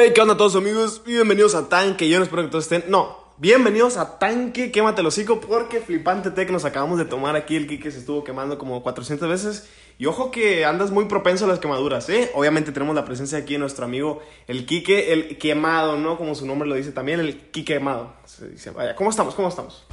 Hey, ¿qué onda todos amigos? Bienvenidos a Tanque, yo no espero que todos estén... No, bienvenidos a Tanque, quémate el hocico porque flipante té que nos acabamos de tomar aquí, el Kike se estuvo quemando como 400 veces y ojo que andas muy propenso a las quemaduras, ¿eh? Obviamente tenemos la presencia aquí de nuestro amigo el Kike, el quemado, ¿no? Como su nombre lo dice también, el Kike quemado. Se dice, vaya, ¿cómo estamos? ¿Cómo estamos?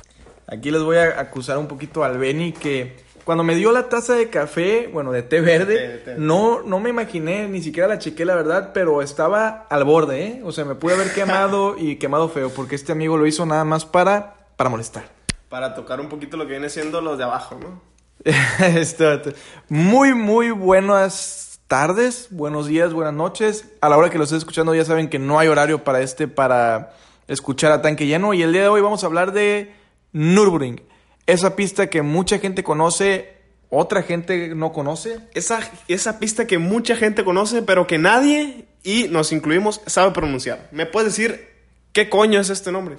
Aquí les voy a acusar un poquito al Benny que cuando me dio la taza de café, bueno, de té verde, Té, té. no no me imaginé, ni siquiera la chequé la verdad, pero estaba al borde, ¿eh? O sea, me pude haber quemado y quemado feo porque este amigo lo hizo nada más para para molestar. Para tocar un poquito lo que viene siendo los de abajo, ¿no? Esto, muy, muy buenas tardes, buenos días, buenas noches. A la hora que lo estés escuchando ya saben que no hay horario para este, para escuchar a tanque lleno. Y el día de hoy vamos a hablar de Nürburgring. Esa pista que mucha gente conoce, otra gente no conoce. Esa, esa pista que mucha gente conoce, pero que nadie, y nos incluimos, sabe pronunciar. ¿Me puedes decir qué coño es este nombre?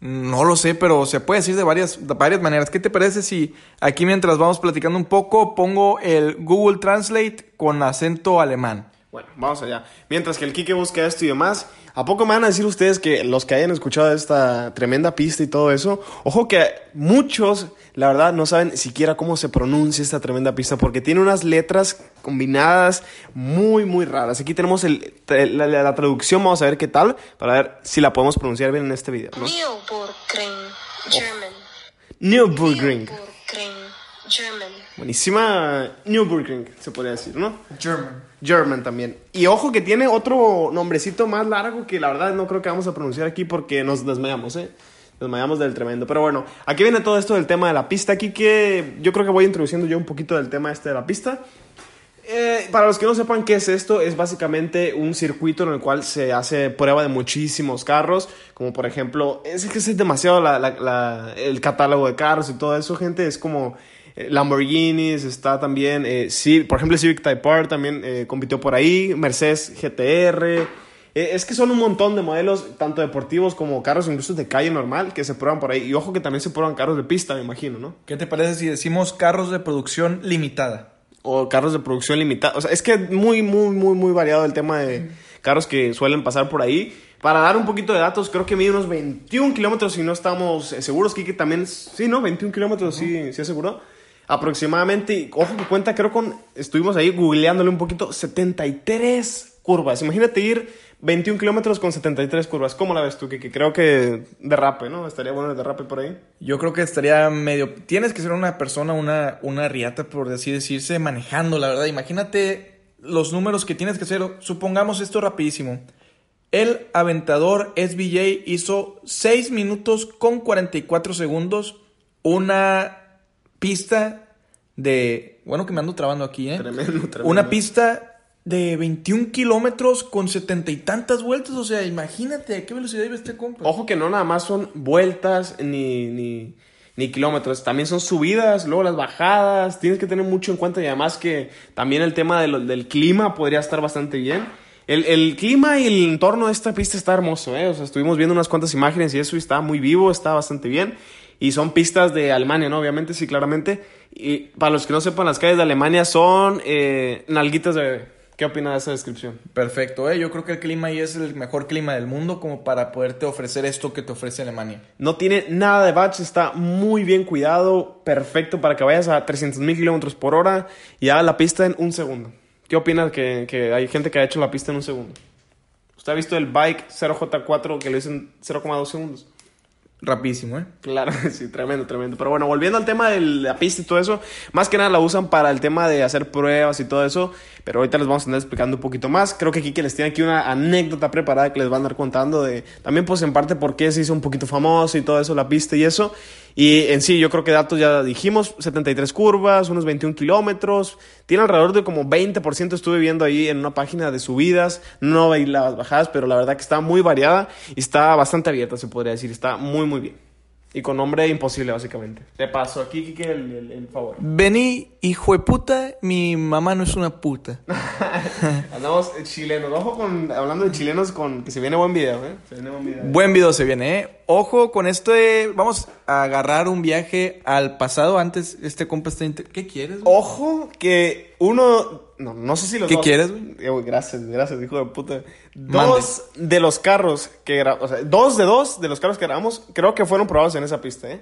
No lo sé, pero se puede decir de varias, de varias maneras. ¿Qué te parece si aquí mientras vamos platicando un poco pongo el Google Translate con acento alemán? Bueno, vamos allá. Mientras que el Kike busca esto y demás, ¿a poco me van a decir ustedes que los que hayan escuchado esta tremenda pista y todo eso, ojo que muchos, la verdad, no saben siquiera cómo se pronuncia esta tremenda pista porque tiene unas letras combinadas muy, muy raras. Aquí tenemos el, la, la- la traducción, vamos a ver qué tal, para ver si la podemos pronunciar bien en este video. ¿no? Nürburgring, German. Nürburgring. Nürburgring, German. Buenísima Nürburgring, se podría decir, ¿no? German. German también. Y ojo que tiene otro nombrecito más largo que la verdad no creo que vamos a pronunciar aquí porque nos desmayamos, ¿eh? Desmayamos del tremendo. Pero bueno, aquí viene todo esto del tema de la pista. Aquí que yo creo que voy introduciendo yo un poquito del tema este de la pista. Eh, para los que no sepan qué es esto, es básicamente un circuito en el cual se hace prueba de muchísimos carros, como por ejemplo, es que es demasiado la- la- la- el catálogo de carros y todo eso, gente, es como Lamborghinis, está también, eh, sí, por ejemplo, Civic Type R también eh, compitió por ahí, Mercedes GTR, eh, es que son un montón de modelos, tanto deportivos como carros incluso de calle normal, que se prueban por ahí, y ojo que también se prueban carros de pista, me imagino, ¿no? ¿Qué te parece si decimos carros de producción limitada? o carros de producción limitada. O sea, es que muy, muy, muy, muy variado el tema de carros que suelen pasar por ahí. Para dar un poquito de datos, creo que mide unos 21 kilómetros, si no estamos eh, seguros. Kike también, sí, ¿no? 21 kilómetros, sí, sí aseguró. Aproximadamente, ojo que cuenta, creo con, estuvimos ahí googleándole un poquito, 73 curvas. Imagínate ir 21 kilómetros con 73 curvas. ¿Cómo la ves tú, Kike? Creo que derrape, ¿no? Estaría bueno el derrape por ahí. Yo creo que estaría medio... Tienes que ser una persona, una, una riata, por así decirse, manejando, la verdad. Imagínate los números que tienes que hacer. Supongamos esto rapidísimo. El aventador SBJ hizo 6 minutos con 44 segundos. Una pista de... Bueno, que me ando trabando aquí, ¿eh? Tremendo, tremendo. Una pista de 21 kilómetros con setenta y tantas vueltas. O sea, imagínate a qué velocidad iba este compa. Ojo que no nada más son vueltas ni, ni, ni kilómetros, también son subidas, luego las bajadas, tienes que tener mucho en cuenta y además que también el tema de lo- del clima podría estar bastante bien. El, el clima y el entorno de esta pista está hermoso, ¿eh? O sea, estuvimos viendo unas cuantas imágenes y eso y está muy vivo, está bastante bien. Y son pistas de Alemania, ¿no? Obviamente, sí, claramente. Y para los que no sepan, las calles de Alemania son eh, nalguitas de bebé. ¿Qué opina de esa descripción? Perfecto, ¿eh? yo creo que el clima ahí es el mejor clima del mundo como para poderte ofrecer esto que te ofrece Alemania. No tiene nada de batch, está muy bien cuidado, perfecto para que vayas a 300 mil kilómetros por hora y haga la pista en un segundo. ¿Qué opinas que, que hay gente que ha hecho la pista en un segundo? ¿Usted ha visto el bike 0J4 que lo hizo en 0,2 segundos? Rapidísimo, ¿eh? Claro, sí, tremendo, tremendo. Pero bueno, volviendo al tema de la pista y todo eso, más que nada la usan para el tema de hacer pruebas y todo eso, pero ahorita les vamos a andar explicando un poquito más. Creo que Kike les tiene aquí una anécdota preparada que les va a andar contando de también pues en parte por qué se hizo un poquito famoso y todo eso, la pista y eso. Y en sí, yo creo que datos ya dijimos, 73 curvas, unos 21 kilómetros, tiene alrededor de como 20%, estuve viendo ahí en una página de subidas, no veí las bajadas, pero la verdad que está muy variada y está bastante abierta, se podría decir, está muy, muy bien. Y con nombre imposible, básicamente. Te paso aquí, Kike, el, el- el favor. Vení, hijo de puta, mi mamá no es una puta. Andamos chilenos. Ojo con, hablando de chilenos, con que se viene buen video, ¿eh? Se viene buen video. Buen video se viene, ¿eh? Ojo con esto de... Vamos a agarrar un viaje al pasado antes. Este compa está... inter- ¿Qué quieres? güey? Ojo que uno No, no sé si los ¿Qué dos. quieres, güey? Eh, güey, Gracias, gracias, hijo de puta. Dos de los carros que gra- o sea, dos de dos de los carros que grabamos, creo que fueron probados en esa pista, ¿eh?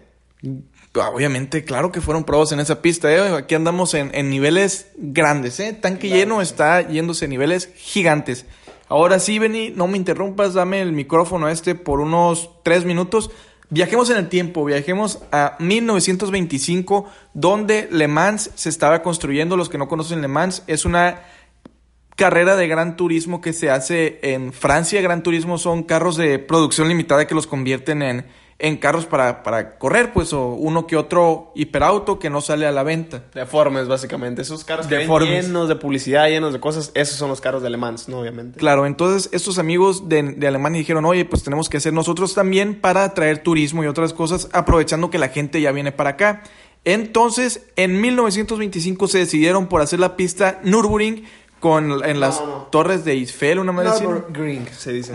Ah, Obviamente, claro que fueron probados en esa pista. ¿eh? Aquí andamos en, en niveles grandes. ¿eh? Tanque lleno está yéndose a niveles gigantes. Ahora sí, Benny, no me interrumpas, dame el micrófono este por unos tres minutos. Viajemos en el tiempo, viajemos a 1925, donde Le Mans se estaba construyendo. Los que no conocen Le Mans, es una carrera de gran turismo que se hace en Francia. Gran turismo son carros de producción limitada que los convierten en, en carros para, para correr, pues, o uno que otro hiperauto que no sale a la venta. Deformes, básicamente. Esos carros que llenos de publicidad, llenos de cosas, esos son los carros de Le Mans, ¿no? Obviamente. Claro, entonces estos amigos de, de Alemania dijeron, oye, pues tenemos que hacer nosotros también para atraer turismo y otras cosas, aprovechando que la gente ya viene para acá. Entonces, en 1925 se decidieron por hacer la pista Nürburgring con, en las No, no. torres de Eiffel, una madre así. Green, se dice.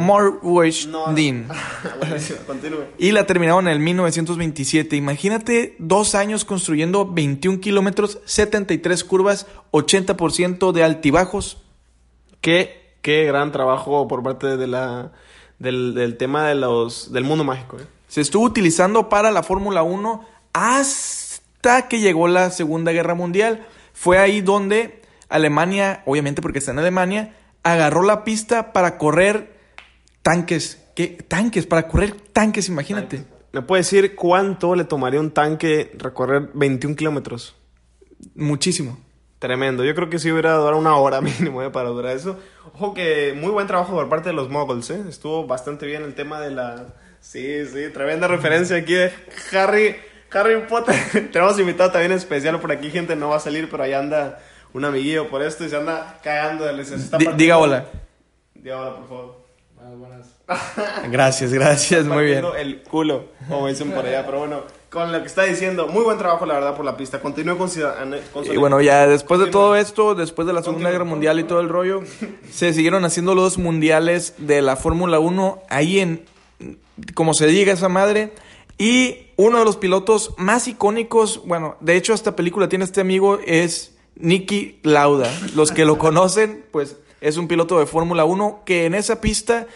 Continúe. Y la terminaron en el 1927. Imagínate dos años construyendo 21 kilómetros, 73 curvas, 80% de altibajos. Qué, qué gran trabajo por parte de la, del, del tema de los, del mundo mágico, ¿eh? Se estuvo utilizando para la Fórmula 1 hasta que llegó la Segunda Guerra Mundial. Fue ahí donde Alemania, obviamente porque está en Alemania, agarró la pista para correr tanques. ¿Qué? Tanques, para correr tanques, imagínate. ¿Me puede decir cuánto le tomaría un tanque recorrer 21 kilómetros? Muchísimo. Tremendo. Yo creo que sí hubiera durado una hora mínimo ¿eh? para durar eso. Ojo que muy buen trabajo por parte de los moguls, ¿eh? Estuvo bastante bien el tema de la... Sí, sí, tremenda referencia aquí de Harry, Harry Potter. Tenemos invitado también especial por aquí, gente no va a salir, pero ahí anda un amiguillo por esto y se anda cagando. de- partiendo- diga hola. Diga hola, por favor. Gracias, gracias, muy bien. El culo, como dicen por allá, pero bueno, con lo que está diciendo, muy buen trabajo la verdad por la pista. Continúe con, Ciudad- con Y bueno, ya después de todo esto, después de la Segunda. Guerra Mundial y todo el rollo, se siguieron haciendo los mundiales de la Fórmula 1 ahí en, como se diga esa madre. Y uno de los pilotos más icónicos, bueno, de hecho esta película tiene este amigo, es Nicky Lauda. Los que lo conocen, pues es un piloto de Fórmula 1 que en esa pista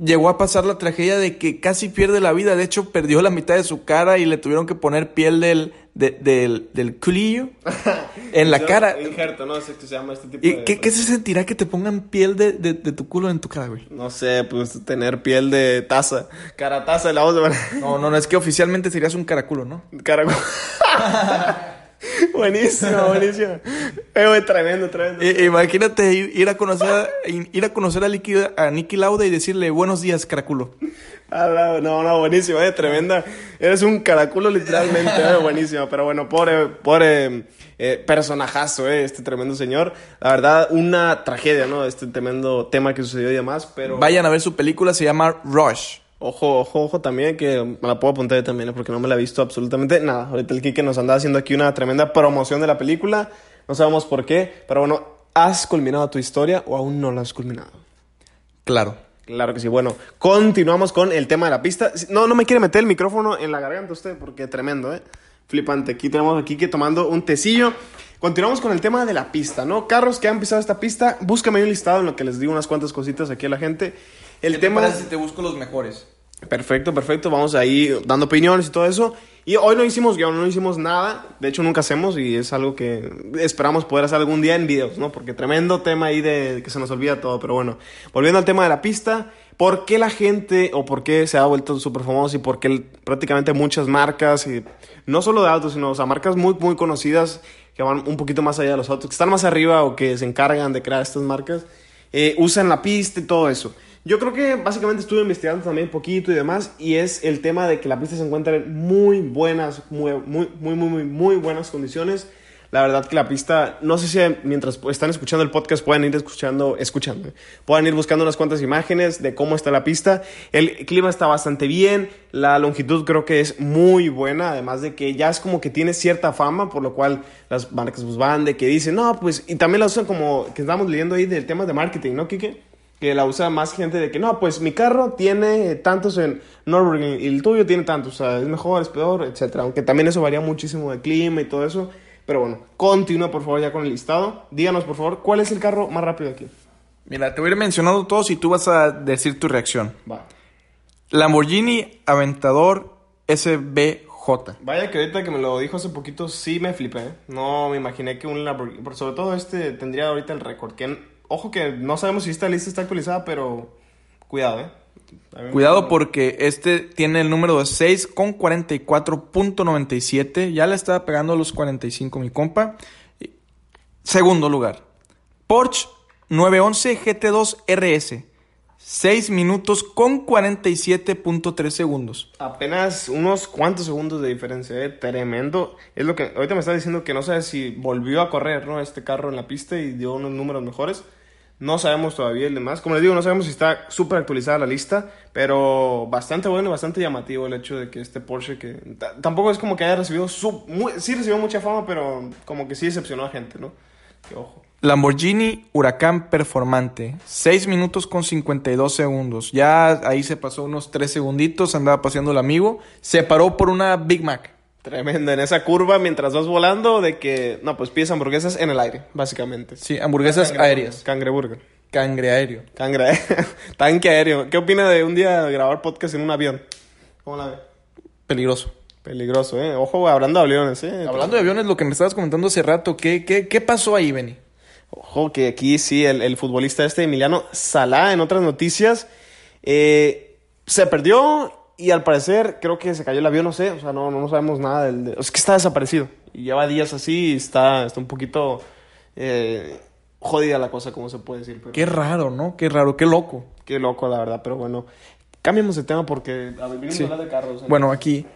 llegó a pasar la tragedia de que casi pierde la vida. De hecho, perdió la mitad de su cara y le tuvieron que poner piel del, de- del, del culillo en la cara. Injerto, no sé qué se llama este tipo ¿Y de... qué, qué se sentirá que te pongan piel de, de- de tu culo en tu cara, güey? No sé, pues tener piel de taza. Cara taza, la vamos a No, no, no, es que oficialmente serías un caraculo, ¿no? Cara... buenísimo, buenísimo. Eh, güey, tremendo, tremendo. Imagínate ir a conocer a, ir a conocer a, Nicky, a Nicky Lauda y decirle buenos días, caraculo. Ah, no, no, no, buenísimo, eh, tremenda. Eres un caraculo literalmente, eh, buenísimo. Pero bueno, pobre, pobre eh, personajazo, eh, este tremendo señor. La verdad, una tragedia, ¿no? Este tremendo tema que sucedió y demás, pero... Vayan a ver su película, se llama Rush. Ojo, ojo, ojo también, que me la puedo apuntar también, eh, porque no me la he visto absolutamente nada. Ahorita el Kike nos anda haciendo aquí una tremenda promoción de la película. No sabemos por qué, pero bueno, ¿has culminado tu historia o aún no la has culminado? Claro. Claro que sí. Bueno, continuamos con el tema de la pista. No, no me quiere meter el micrófono en la garganta usted, porque tremendo, ¿eh? Flipante. Aquí tenemos aquí que tomando un tecillo. Continuamos con el tema de la pista, ¿no? Carros que han pisado esta pista, búscame un listado en lo que les digo unas cuantas cositas aquí a la gente. El tema... si te busco los mejores? Perfecto, perfecto. Vamos ahí dando opiniones y todo eso. Y hoy no hicimos guion, no hicimos nada. De hecho, nunca hacemos y es algo que esperamos poder hacer algún día en videos, ¿no? Porque tremendo tema ahí de que se nos olvida todo. Pero bueno, volviendo al tema de la pista, ¿por qué la gente o por qué se ha vuelto súper famoso y por qué prácticamente muchas marcas, y no solo de autos, sino o sea, marcas muy, muy conocidas que van un poquito más allá de los autos, que están más arriba o que se encargan de crear estas marcas, eh, usan la pista y todo eso. Yo creo que básicamente estuve investigando también un poquito y demás, y es el tema de que la pista se encuentra en muy buenas, muy, muy, muy, muy, muy, buenas condiciones. La verdad que la pista, no sé si mientras están escuchando el podcast pueden ir escuchando, escuchando, eh, puedan ir buscando unas cuantas imágenes de cómo está la pista. El clima está bastante bien, la longitud creo que es muy buena, además de que ya es como que tiene cierta fama, por lo cual las marcas pues van de que dicen, no, pues, y también la usan como que estamos leyendo ahí del tema de marketing, ¿no, Kike? Que la usa más gente de que no, pues mi carro tiene tantos en Nürburgring y el tuyo tiene tantos, o sea, es mejor, es peor, etcétera. Aunque también eso varía muchísimo de clima y todo eso, Pero bueno, continúa por favor ya con el listado. Díganos por favor, ¿cuál es el carro más rápido aquí? Mira, te voy a ir mencionando todos y tú vas a decir tu reacción. Va. Lamborghini Aventador SBJ. Vaya que ahorita que me lo dijo hace poquito, sí me flipé. ¿eh? No me imaginé que un Lamborghini, sobre todo este, tendría ahorita el récord. Que, ojo que no sabemos si esta lista está actualizada, pero cuidado, ¿eh? Cuidado porque este tiene el número de 6 con 44.97. Ya le estaba pegando los 45 mi compa. Segundo lugar. Porsche 911 GT2 RS. 6 minutos con 47.3 segundos. Apenas unos cuantos segundos de diferencia, ¿eh? Tremendo. Es lo que ahorita me está diciendo que no sabe si volvió a correr, ¿no? Este carro en la pista y dio unos números mejores. No sabemos todavía el demás. Como les digo, no sabemos si está súper actualizada la lista, pero bastante bueno bastante llamativo el hecho de que este Porsche que ta- tampoco es como que haya recibido su, sí recibió mucha fama, pero como que sí decepcionó a gente, ¿no? Que ojo. Lamborghini Huracán Performante. 6 minutos con 52 segundos. Ya ahí se pasó unos 3 segunditos. Andaba paseando el amigo. Se paró por una Big Mac. Tremendo en esa curva mientras vas volando de que no, pues pides hamburguesas en el aire, básicamente. Sí, hamburguesas aéreas. Cangreburger. Cangre aéreo. Cangre, tanque aéreo. ¿Qué opina de un día grabar podcast en un avión? ¿Cómo la ve? Peligroso. Peligroso, ¿eh? Ojo, hablando de aviones, ¿eh? Hablando de aviones, lo que me estabas comentando hace rato, ¿qué, qué, qué pasó ahí, Benny? Ojo, que aquí sí, el, el futbolista este Emiliano Salá, en otras noticias, eh, se perdió y al parecer creo que se cayó el avión, no sé, o sea, no, no sabemos nada del... de- es que está desaparecido y lleva días así y está, está un poquito eh, jodida la cosa, como se puede decir. Pero... Qué raro, ¿no? Qué raro, qué loco. Qué loco, la verdad, pero bueno. Cambiemos de tema porque a ver, Sí. de carros. Bueno, aquí.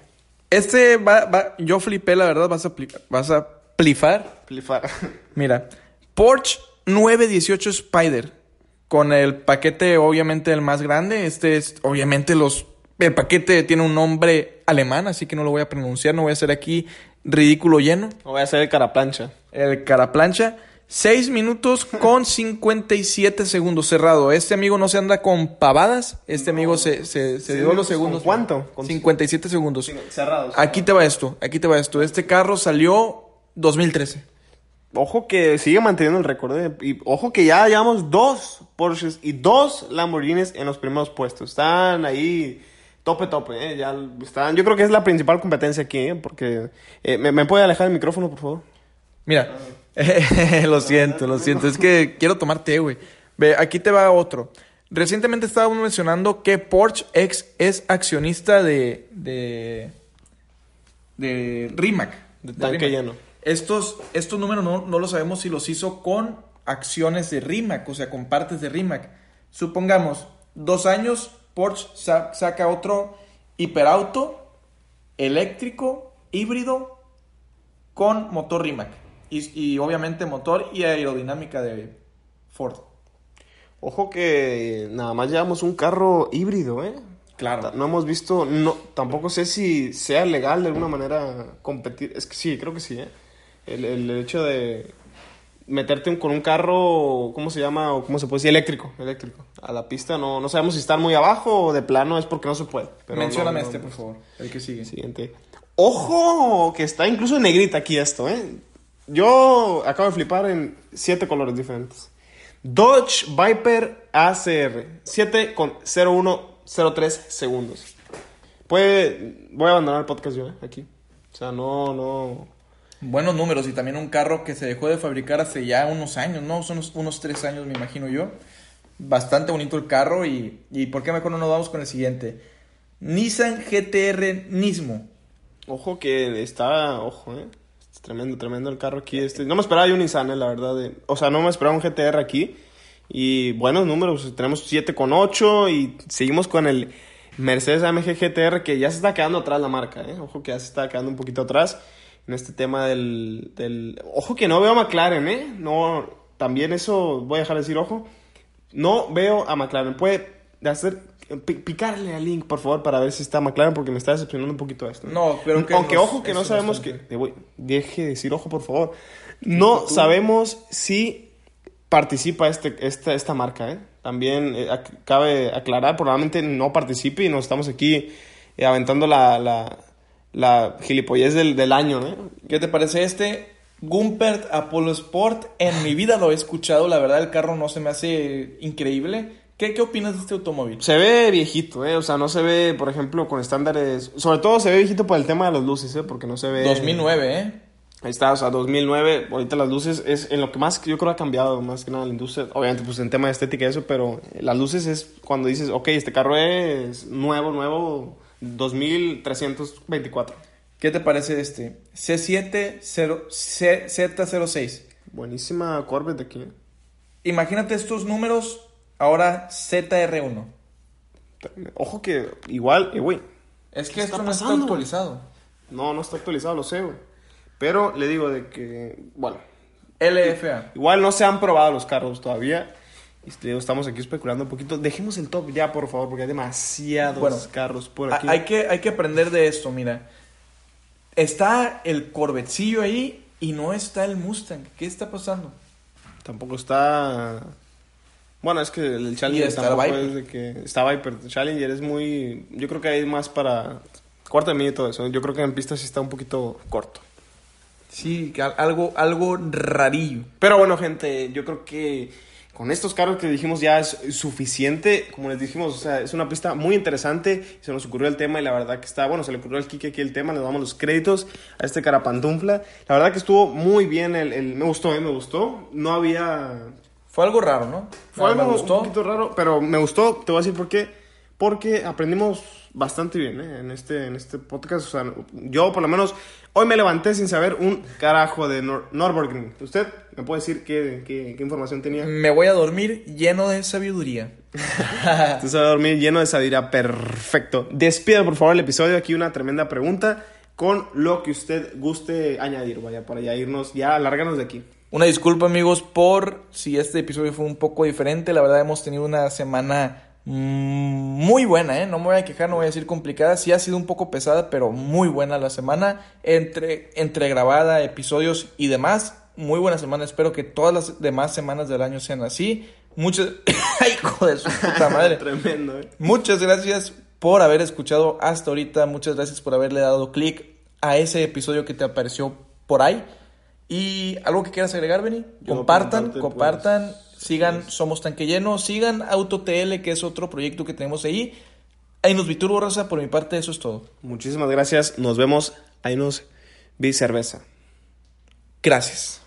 Este va, va, yo flipé, la verdad, vas a, pli- vas a plifar. Flipar. Mira, Porsche 918 Spider. Con el paquete, obviamente, el más grande. Este es, obviamente, los. El paquete tiene un nombre alemán, así que no lo voy a pronunciar. No voy a hacer aquí ridículo lleno. No voy a hacer el caraplancha. El caraplancha. 6 minutos con 57 segundos cerrado. Este amigo no se anda con pavadas. Este amigo se, se, dio los ¿con segundos. cuánto? Con- 57 segundos. Cerrados. Aquí te va esto, aquí te va esto. Este carro salió 2013. Ojo que sigue manteniendo el récord. ¿eh? Y ojo que ya llevamos dos Porsches y dos Lamborghinis en los primeros puestos. Están ahí tope, tope. ¿eh? Ya están, yo creo que es la principal competencia aquí. ¿eh? Porque, eh, ¿me, ¿me puede alejar el micrófono, por favor? Mira, lo siento, lo siento. Es que quiero tomar té, güey. Ve, aquí te va otro. Recientemente estábamos mencionando que Porsche ex es accionista de. de. de Rimac. De, de Tanque Rimac. lleno. Estos, estos números no, no lo sabemos si los hizo con acciones de Rimac, o sea, con partes de Rimac. Supongamos, dos años, Porsche sa- saca otro hiperauto eléctrico, híbrido, con motor Rimac. Y, y obviamente motor y aerodinámica de Ford. Ojo que nada más llevamos un carro híbrido, ¿eh? Claro. No hemos visto, no, tampoco sé si sea legal de alguna manera competir. Es que sí, creo que sí, ¿eh? El, el hecho de meterte un- con un carro, ¿cómo se llama? O ¿Cómo se puede decir? Eléctrico, eléctrico. A la pista no, no sabemos si están muy abajo o de plano es porque no se puede. Pero Mencióname no, no, este, por favor. El que sigue. Siguiente. Ojo, que está incluso en negrita aquí esto, ¿eh? Yo acabo de flipar en siete colores diferentes. Dodge Viper ACR, 7 con 0103 segundos. Puede, voy a abandonar el podcast yo, ¿eh? Aquí. O sea, no, no. Buenos números y también un carro que se dejó de fabricar hace ya unos años, ¿no? Son unos, unos tres años, me imagino yo. Bastante bonito el carro y, y ¿por qué mejor no nos vamos con el siguiente? Nissan GTR Nismo. Ojo que está, ojo, ¿eh? Tremendo, tremendo el carro aquí. Este. No me esperaba yo un Nissan, eh, la verdad. de- o sea, no me esperaba un GTR aquí. Y buenos números, tenemos 7,8 y seguimos con el Mercedes AMG GTR que ya se está quedando atrás la marca, ¿eh? Ojo que ya se está quedando un poquito atrás en este tema del... del... Ojo que no veo a McLaren, ¿eh? No, también eso voy a dejar de decir, ojo. No veo a McLaren. Puede hacer... pi- Picarle al link, por favor, para ver si está McLaren, porque me está decepcionando un poquito esto. No, pero que Aunque nos- ojo que no sabemos bastante. que... voy- deje de decir ojo, por favor. No sabemos si participa este, esta, esta marca, ¿eh? También eh, ac- cabe aclarar, probablemente no participe y nos estamos aquí eh, aventando la, la, la gilipollez del, del año, ¿eh? ¿Qué te parece este? Gumpert Apollo Sport. En mi vida lo he escuchado. La verdad, el carro no se me hace increíble. ¿Qué, qué opinas de este automóvil? Se ve viejito, ¿eh? O sea, no se ve, por ejemplo, con estándares... Sobre todo se ve viejito por el tema de las luces, ¿eh? Porque no se ve... 2009, ¿eh? Ahí está, o sea, 2009, ahorita las luces es en lo que más yo creo ha cambiado, más que nada la industria, obviamente pues en tema de estética y eso, pero las luces es cuando dices, ok, este carro es nuevo, nuevo, 2324. ¿Qué te parece este? C7 0, C- Z06. Buenísima Corvette aquí. Imagínate estos números, ahora ZR1. Ojo que igual, eh, güey, Es que ¿Qué esto no está actualizado. no, no está actualizado, lo sé, güey. Pero le digo de que, bueno, LFA. igual no se han probado los carros todavía. Digo, estamos aquí especulando un poquito. Dejemos el top ya, por favor, porque hay demasiados Bueno, carros por aquí. Hay que, hay que aprender de esto, mira. Está el Corvetecillo ahí y no está el Mustang. ¿Qué está pasando? Tampoco está. Bueno, es que el Challenger está tampoco Viper. es de que. Está Viper. Challenger es muy. Yo creo que hay más para. Cuarto de y todo eso. Yo creo que en pista sí está un poquito corto. Sí, algo, algo rarillo. Pero bueno, gente, yo creo que con estos carros que dijimos ya es suficiente. Como les dijimos, o sea, es una pista muy interesante. Se nos ocurrió el tema y la verdad que está, bueno, se le ocurrió al Kike aquí el tema. Le damos los créditos a este carapantufla. La verdad que estuvo muy bien. El, el- me gustó, ¿eh? Me gustó. No había Fue algo raro, ¿no? Fue Me- me algo gustó. un poquito raro, pero me gustó. Te voy a decir por qué. Porque aprendimos bastante bien ¿eh? en, este, en este podcast. O sea, yo por lo menos hoy me levanté sin saber un carajo de Nor Nürburgring. ¿Usted me puede decir qué, qué, qué información tenía? Me voy a dormir lleno de sabiduría. Usted se va a dormir lleno de sabiduría. Perfecto. Despida por favor el episodio. Aquí una tremenda pregunta con lo que usted guste añadir. Vaya, para ya irnos, ya largarnos de aquí. Una disculpa amigos por si este episodio fue un poco diferente. La verdad hemos tenido una semana muy buena, ¿eh? No me voy a quejar, no voy a decir complicada. Sí ha sido un poco pesada, pero muy buena la semana. Entre, entre grabada, episodios y demás. Muy buena semana. Espero que todas las demás semanas del año sean así. Muchas... ¡Ay, hijo de su puta madre! Tremendo, ¿eh? Muchas gracias por haber escuchado hasta ahorita. Muchas gracias por haberle dado clic a ese episodio que te apareció por ahí. Y algo que quieras agregar, Benny. Yo Compartan, preguntarte, compartan, pues, sigan. Somos Tanque Lleno, sigan AutoTL, que es otro proyecto que tenemos ahí. Ahí nos Viturbo Raza, por mi parte, eso es todo. Muchísimas gracias. Nos vemos. Ahí nos vi cerveza. Gracias.